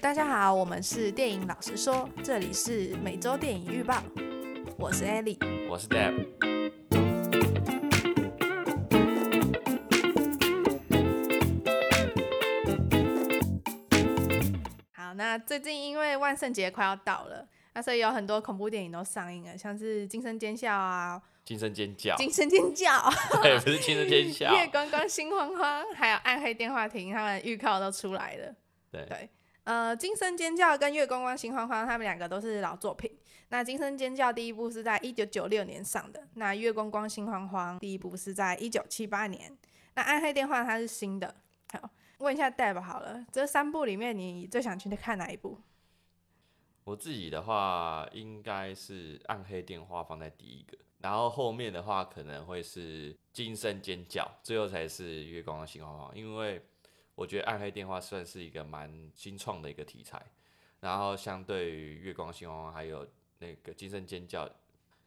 大家好，我们是电影老实说，这里是每周电影预报，我是 Ellie，我是 Deb。好，那最近因为万圣节快要到了，那所以有很多恐怖电影都上映了，像是《惊声尖叫》啊，惊声尖叫，惊声尖叫，对，不是惊声尖叫，月光光心慌慌，还有暗黑电话亭，他们预告都出来了，对。对。呃，惊声尖叫跟月光光心慌慌，他们两个都是老作品。那惊声尖叫第一部是在一九九六年上的，那月光光心慌慌第一部是在一九七八年。那暗黑电话它是新的。好，问一下 Deb 好了，这三部里面你最想去看哪一部？我自己的话，应该是暗黑电话放在第一个，然后后面的话可能会是惊声尖叫，最后才是月光光心慌慌，因为。我觉得《暗黑电话》算是一个蛮新创的一个题材，然后相对于《月光心慌慌》还有那个《惊声尖叫》，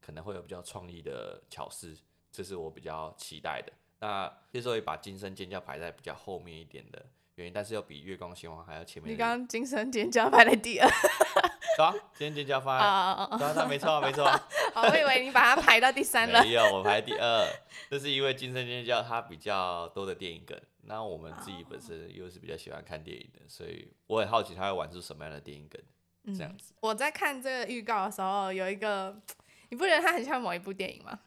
可能会有比较创意的巧思，这是我比较期待的。那之所以把《惊声尖叫》排在比较后面一点的原因，但是又比《月光心慌慌》还要前面。你刚刚《惊声尖叫》排在第二。对啊，惊声尖叫放在。啊啊啊！没错没错。好，我以为你把它排到第三了。没有，我排第二。这是因为《惊声尖叫》它比较多的电影梗。那我们自己本身又是比较喜欢看电影的，所以我很好奇他会玩出什么样的电影梗，这样子。我在看这个预告的时候，有一个，你不觉得它很像某一部电影吗？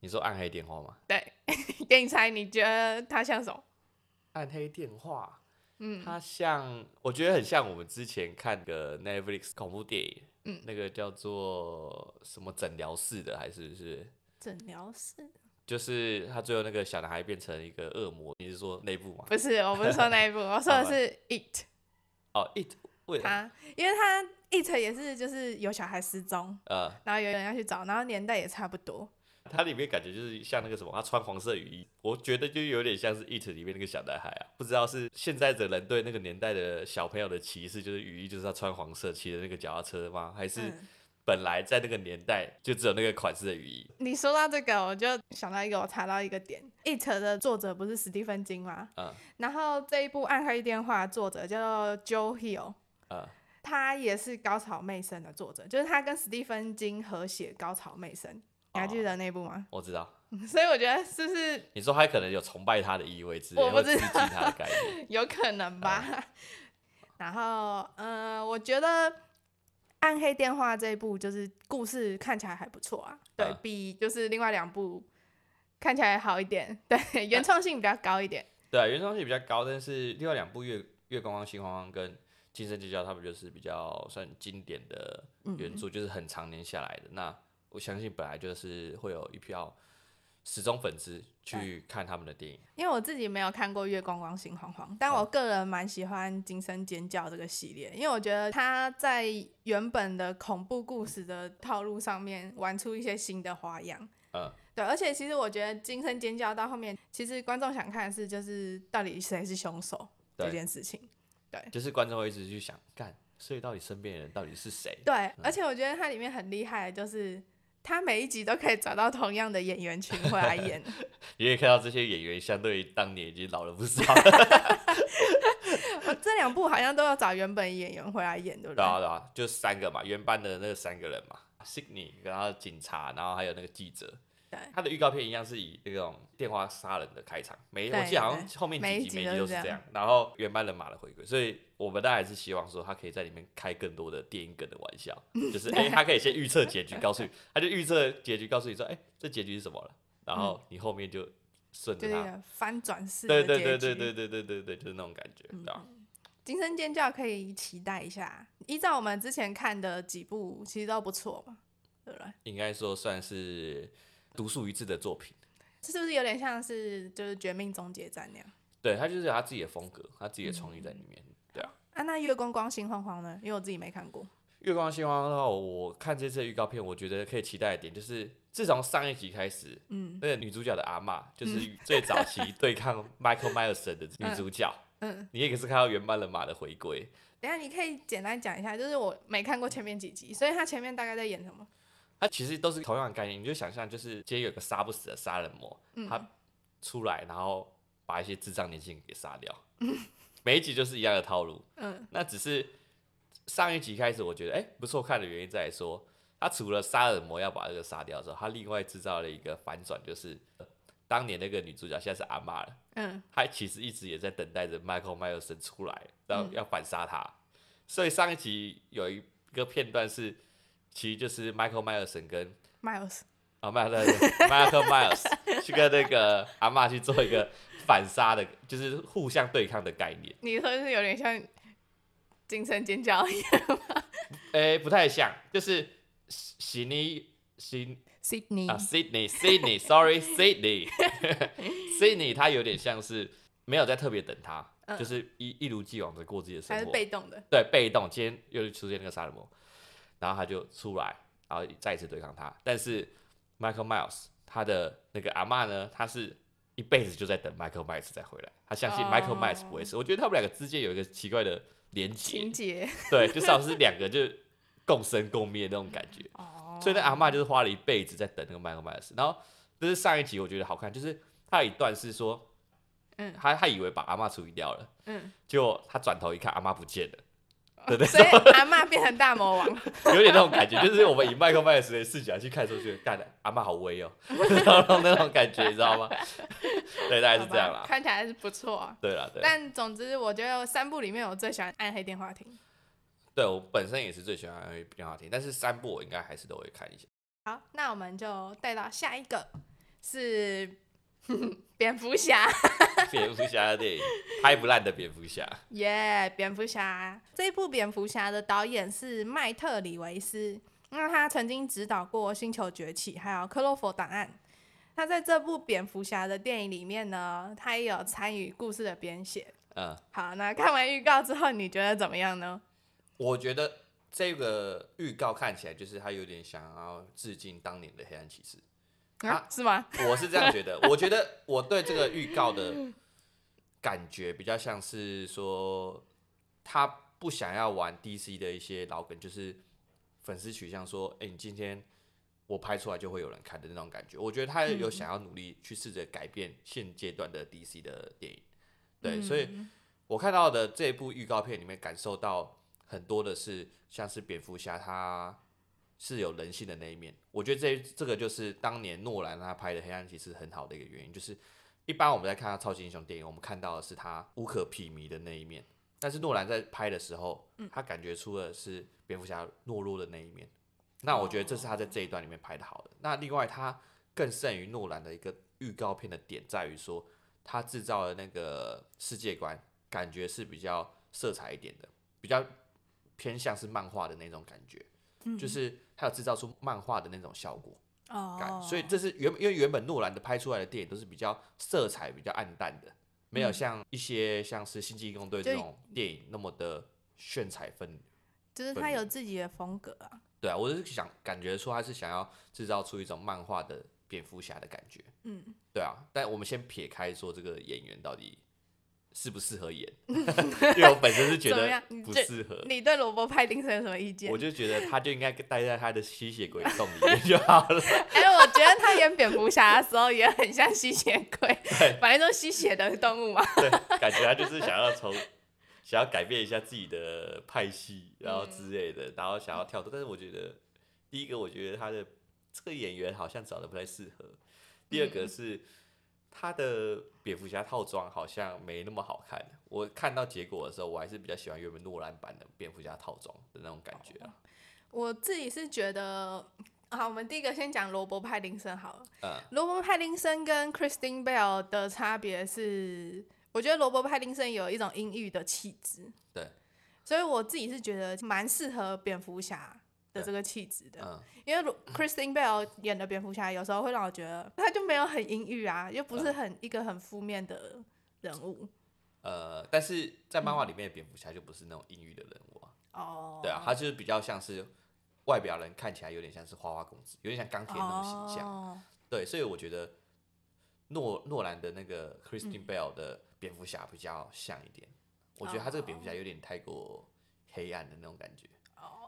你说《暗黑电话》吗？对，给你猜，你觉得它像什么？暗黑电话，嗯，它像，我觉得很像我们之前看的 Netflix 恐怖电影，嗯，那个叫做什么诊疗室的，还是是诊疗室？就是他最后那个小男孩变成一个恶魔，你是说那一部吗？不是，我不是说那一部，我说的是 It。哦，It，为什么？他，因为他 It 也是就是有小孩失踪，呃，然后有人要去找，然后年代也差不多。它里面感觉就是像那个什么，他穿黄色雨衣，我觉得就有点像是 It 里面那个小男孩啊。不知道是现在的人对那个年代的小朋友的歧视，就是雨衣就是要穿黄色，骑的那个脚踏车吗？还是？嗯本来在那个年代就只有那个款式的雨衣。你说到这个，我就想到一个，我查到一个点。It 的作者不是史蒂芬金吗？嗯。然后这一部《暗黑电话》作者叫做 Joe Hill。嗯。他也是《高潮妹生》的作者，就是他跟史蒂芬金合写《高潮魅声》，你还记得那部吗？我知道。所以我觉得是不是？你说他可能有崇拜他的意味之类，我不知道他的概念，有可能吧。嗯、然后，嗯、呃，我觉得。暗黑电话这一部就是故事看起来还不错啊，对、嗯、比就是另外两部看起来好一点，对，原创性比较高一点。对啊，原创性比较高，但是另外两部月月光光心慌慌跟惊声尖叫，他们就是比较算经典的原著，嗯、就是很常年下来的。那我相信本来就是会有一票。始终粉丝去看他们的电影，因为我自己没有看过《月光光心慌慌》，但我个人蛮喜欢《惊声尖叫》这个系列，因为我觉得他在原本的恐怖故事的套路上面玩出一些新的花样。嗯，对，而且其实我觉得《惊声尖叫》到后面，其实观众想看的是就是到底谁是凶手这件事情。对，就是观众会一直去想，干，所以到底身边的人到底是谁？对，嗯、而且我觉得它里面很厉害的就是。他每一集都可以找到同样的演员群回来演，你可以看到这些演员相对于当年已经老了不少。我 这两部好像都要找原本演员回来演，对不对？对啊，对啊，就三个嘛，原班的那三个人嘛，Sydney，然后警察，然后还有那个记者。对，他的预告片一样是以那种电话杀人的开场，每我记得好像后面几集每集都是这样，然后原班人马的回归，所以我们大家还是希望说他可以在里面开更多的电影梗的玩笑，就是哎、欸，他可以先预测结局，告诉你，他就预测结局，告诉你说，哎、欸，这结局是什么了，然后你后面就顺着他翻转式，对对对对对对对对对，就是那种感觉，对吧？惊声尖叫可以期待一下，依照我们之前看的几部，其实都不错嘛，对不对？应该说算是。独树一帜的作品，这是不是有点像是就是《绝命终结战》那样？对，他就是有他自己的风格，他自己的创意在里面。嗯、对啊。啊，那《月光光心慌慌》呢？因为我自己没看过。《月光心慌慌》的话，我看这次预告片，我觉得可以期待一点，就是自从上一集开始，嗯，那个女主角的阿嬷，就是最早期对抗 Michael Myers 的女主角，嗯，嗯你也可是看到原班人马的回归。等下，你可以简单讲一下，就是我没看过前面几集，所以他前面大概在演什么？它其实都是同样的概念，你就想象就是今天有个杀不死的杀人魔，嗯、他出来然后把一些智障年轻人给杀掉，嗯、每一集就是一样的套路。嗯，那只是上一集开始，我觉得哎、欸、不错看的原因在于说，他除了杀人魔要把这个杀掉之后，他另外制造了一个反转，就是当年那个女主角现在是阿妈了，嗯，她其实一直也在等待着 Michael Myers 出来，然后要反杀他，嗯、所以上一集有一个片段是，其实就是 Michael Myers 跟 Miles 啊、哦，迈克 Michael Myers 去跟那个阿妈去做一个反杀的，就是互相对抗的概念。你说是有点像精神尖叫一样吗？哎、欸，不太像，就是悉尼悉 Sydney 啊，Sydney Sydney，Sorry，Sydney Sydney，他有点像是没有在特别等他，嗯、就是一一如既往的过自己的生活，还是被动的，对，被动。今天又出现那个杀人魔，然后他就出来，然后再一次对抗他，但是。Michael Miles 他的那个阿嬷呢？他是一辈子就在等 Michael Myers 再回来，他相信 Michael Myers 不会死。Oh. 我觉得他们两个之间有一个奇怪的连结，情节，对，就像是两个就共生共灭那种感觉。Oh. 所以那阿嬷就是花了一辈子在等那个 Michael Miles。然后这是上一集我觉得好看，就是他有一段是说，嗯，他他以为把阿嬷处理掉了，嗯，结果他转头一看，阿妈不见了。对对，所以阿妈变成大魔王，有点那种感觉，就是我们以麦克麦斯的视角去看出去，干的阿妈好威哦，那种那种感觉，你知道吗？对，大概是这样啦。看起来还是不错啊。对啦，对。但总之，我觉得三部里面我最喜欢《暗黑电话亭》。对，我本身也是最喜欢《暗黑电话亭》，但是三部我应该还是都会看一下。好，那我们就带到下一个，是。蝙蝠侠，蝙蝠侠的电影拍不烂的蝙蝠侠。耶，蝙蝠侠这一部蝙蝠侠的导演是麦特李维斯，那他曾经指导过《星球崛起》还有《克洛佛档案》。他在这部蝙蝠侠的电影里面呢，他也有参与故事的编写。嗯，好，那看完预告之后，你觉得怎么样呢？我觉得这个预告看起来就是他有点想要致敬当年的黑暗骑士。啊，是吗？我是这样觉得。我觉得我对这个预告的感觉比较像是说，他不想要玩 DC 的一些老梗，就是粉丝取向，说，哎，你今天我拍出来就会有人看的那种感觉。我觉得他有想要努力去试着改变现阶段的 DC 的电影。对，所以我看到的这部预告片里面，感受到很多的是像是蝙蝠侠他。是有人性的那一面，我觉得这这个就是当年诺兰他拍的《黑暗骑士》很好的一个原因，就是一般我们在看他超级英雄电影，我们看到的是他无可匹敌的那一面，但是诺兰在拍的时候，他感觉出的是蝙蝠侠懦弱的那一面，那我觉得这是他在这一段里面拍的好的。那另外他更胜于诺兰的一个预告片的点在于说，他制造的那个世界观感觉是比较色彩一点的，比较偏向是漫画的那种感觉。就是他有制造出漫画的那种效果感，所以这是原因为原本诺兰的拍出来的电影都是比较色彩比较暗淡的，没有像一些像是星际异攻队这种电影那么的炫彩分，就是他有自己的风格啊。对啊，我是想感觉说他是想要制造出一种漫画的蝙蝠侠的感觉。嗯，对啊，但我们先撇开说这个演员到底。适不适合演？因为我本身是觉得不适合。你对罗伯·派丁森有什么意见？我就觉得他就应该待在他的吸血鬼洞里面就好了。哎、欸，我觉得他演蝙蝠侠的时候也很像吸血鬼，对，反正都吸血的动物嘛。对，感觉他就是想要从想要改变一下自己的派系，然后之类的，然后想要跳脱。但是我觉得，第一个，我觉得他的这个演员好像找的不太适合。第二个是。他的蝙蝠侠套装好像没那么好看。我看到结果的时候，我还是比较喜欢原本诺兰版的蝙蝠侠套装的那种感觉啊。我自己是觉得，好，我们第一个先讲罗伯·派丁森好了。嗯。罗伯·派丁森跟 Christine Bell 的差别是，我觉得罗伯·派丁森有一种阴郁的气质。对。所以我自己是觉得蛮适合蝙蝠侠的这个气质的。嗯。因为 Christine Bell 演的蝙蝠侠有时候会让我觉得他就没有很阴郁啊，又不是很一个很负面的人物。呃，但是在漫画里面的蝙蝠侠就不是那种阴郁的人物啊。哦。对啊，他就是比较像是外表人看起来有点像是花花公子，有点像钢铁那种形象。哦。对，所以我觉得诺诺兰的那个 Christine Bell 的蝙蝠侠比较像一点。我觉得他这个蝙蝠侠有点太过黑暗的那种感觉。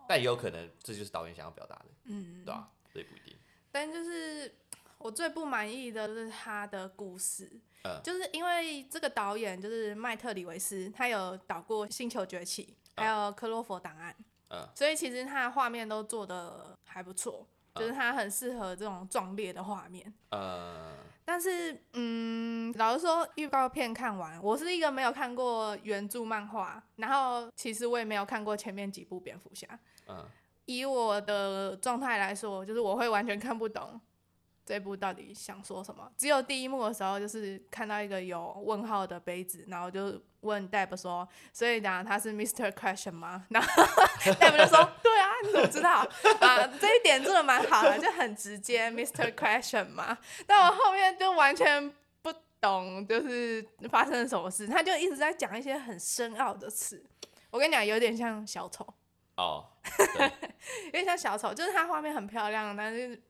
但也有可能这就是导演想要表达的，嗯，对吧？所以不一定。但就是我最不满意的是他的故事，嗯，就是因为这个导演就是麦特里维斯，他有导过《星球崛起》，还有《克洛佛档案》。嗯，所以其实他的画面都做的还不错，嗯，就是它很适合这种壮烈的画面。呃，但是，嗯，老实说，预告片看完，我是一个没有看过原著漫画，然后其实我也没有看过前面几部蝙蝠侠。嗯，以我的状态来说，就是我会完全看不懂。这部到底想说什么？只有第一幕的时候，就是看到一个有问号的杯子，然后就问 Deb 说：“所以讲他是 Mr. Question 吗？”然后 Deb 就说：“对啊，你怎么知道？啊，这一点做的蛮好的，就很直接，Mr. Question 嘛。”但我后面就完全不懂，就是发生了什么事。他就一直在讲一些很深奥的词。我跟你讲，有点像小丑哦，有点像小丑，就是他画面很漂亮，但是。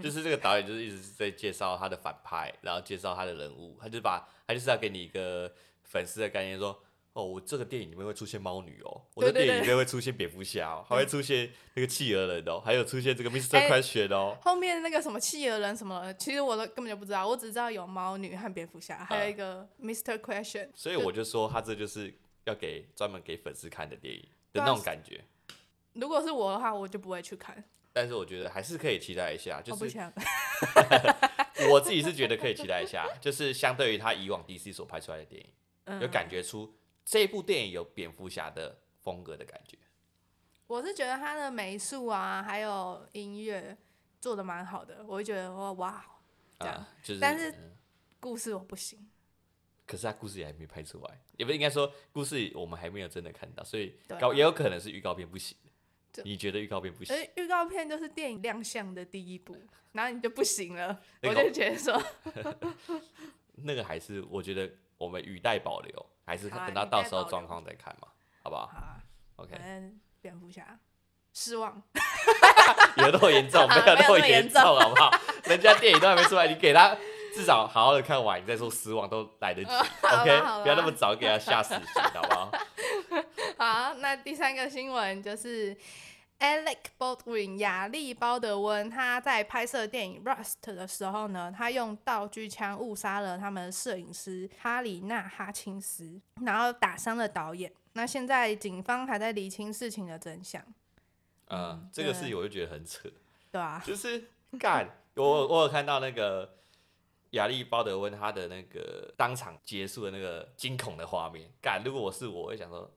就是这个导演就是一直在介绍他的反派，然后介绍他的人物，他就把他就是要给你一个粉丝的概念，说哦，我这个电影里面会出现猫女哦，我的电影里面会出现蝙蝠侠哦，还会出现那个企鹅人哦，还有出现这个 Mr. Question 哦、欸。后面那个什么企鹅人什么，其实我都根本就不知道，我只知道有猫女和蝙蝠侠，还有一个 Mr. Question。所以我就说他这就是要给专门给粉丝看的电影的那种感觉。如果是我的话，我就不会去看。但是我觉得还是可以期待一下，就是我，我自己是觉得可以期待一下，就是相对于他以往 DC 所拍出来的电影，嗯、有感觉出这部电影有蝙蝠侠的风格的感觉。我是觉得他的美术啊，还有音乐做的蛮好的，我会觉得哇哇这样、嗯就是。但是故事我不行。可是他故事也还没拍出来，也不应该说故事我们还没有真的看到，所以高也有可能是预告片不行。你觉得预告片不行？而预告片就是电影亮相的第一步，然后你就不行了。那个、我就觉得说，那个还是我觉得我们语带保留，还是等到到时候状况再看嘛，好不好？好啊，OK。蝙蝠侠失望，有那么严重？没有那么严重，好不好？人家电影都还没出来，你给他 至少好好的看完，你再说失望都来得及。OK，不要那么早给他吓死刑，好不好？好，那第三个新闻就是 Alec Baldwin 亚历鲍德温，他在拍摄电影《Rust》的时候呢，他用道具枪误杀了他们的摄影师哈里纳哈钦斯，然后打伤了导演。那现在警方还在厘清事情的真相。嗯，嗯这个事情我就觉得很扯。对啊，就是干，我我有看到那个亚历鲍德温他的那个当场结束的那个惊恐的画面。干，如果我是我，我会想说。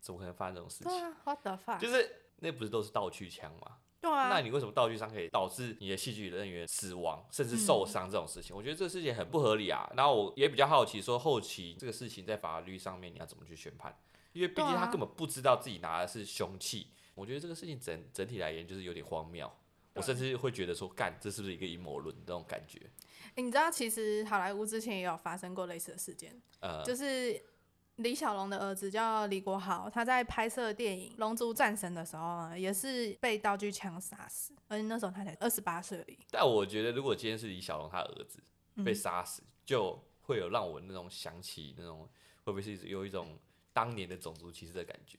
怎么可能发生这种事情？对啊，What the fuck？就是那不是都是道具枪吗？对啊。那你为什么道具枪可以导致你的戏剧人员死亡，甚至受伤这种事情？嗯。我觉得这个事情很不合理啊。然后我也比较好奇，说后期这个事情在法律上面你要怎么去宣判？因为毕竟他根本不知道自己拿的是凶器。我觉得这个事情整整体来言就是有点荒谬。我甚至会觉得说，干，这是不是一个阴谋论这种感觉？欸，你知道，其实好莱坞之前也有发生过类似的事件，呃，就是。李小龙的儿子叫李国豪，他在拍摄电影《龙珠战神》的时候呢，也是被道具枪杀死，而且那时候他才二十八岁而已。但我觉得，如果今天是李小龙他儿子被杀死，嗯，就会有让我那种想起那种会不会是有一种当年的种族歧视的感觉？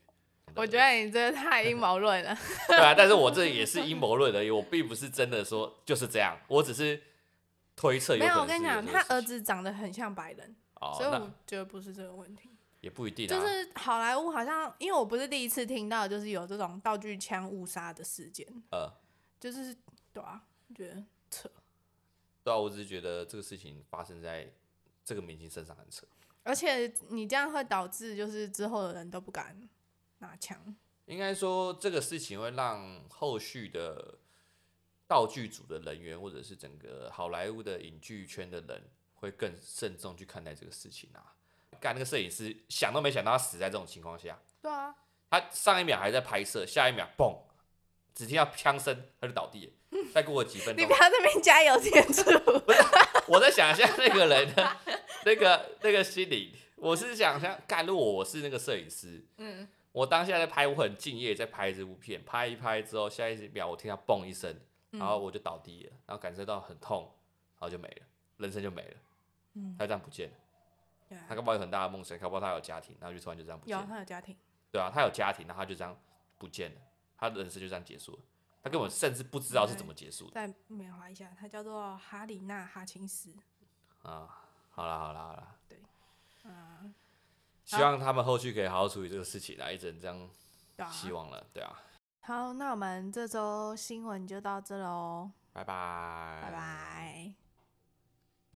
我觉得你这太阴谋论了。对啊，但是我这也是阴谋论而已，我并不是真的说就是这样，我只是推测。没有，我跟你讲，他儿子长得很像白人，哦，所以我觉得不是这个问题。也不一定，就是好莱坞好像，因为我不是第一次听到，就是有这种道具枪误杀的事件。呃，就是对啊，觉得扯。对啊，我只是觉得这个事情发生在这个明星身上很扯。而且你这样会导致，就是之后的人都不敢拿枪。应该说，这个事情会让后续的道具组的人员，或者是整个好莱坞的影剧圈的人，会更慎重去看待这个事情啊。干那个摄影师想都没想到他死在这种情况下。对啊，他上一秒还在拍摄，下一秒嘣，只听到枪声他就倒地了。再过了几分钟，你不要在那边加油添醋。不是，我在想象那个人的那个那个心理。我是想象，干如果我是那个摄影师，嗯，我当下在拍，我很敬业在拍这部片，拍一拍之后，下一秒我听到嘣一声，然后我就倒地了，然后感受到很痛，然后就没了，人生就没了，嗯，他就这样不见了。他搞不好有很大的梦想，搞不好他有家庭，然后就突然就这样不见了。有，他有家庭。对啊，他有家庭，然后他就这样不见了，他的人生就这样结束了。他根本甚至不知道是怎么结束的。再缅怀一下，他叫做哈里娜哈钦斯。啊，好啦好啦好啦。对，啊，希望他们后续可以好好处理这个事情啊，一直这样，希望了，对啊。好，那我们这周新闻就到这喽，拜拜拜拜。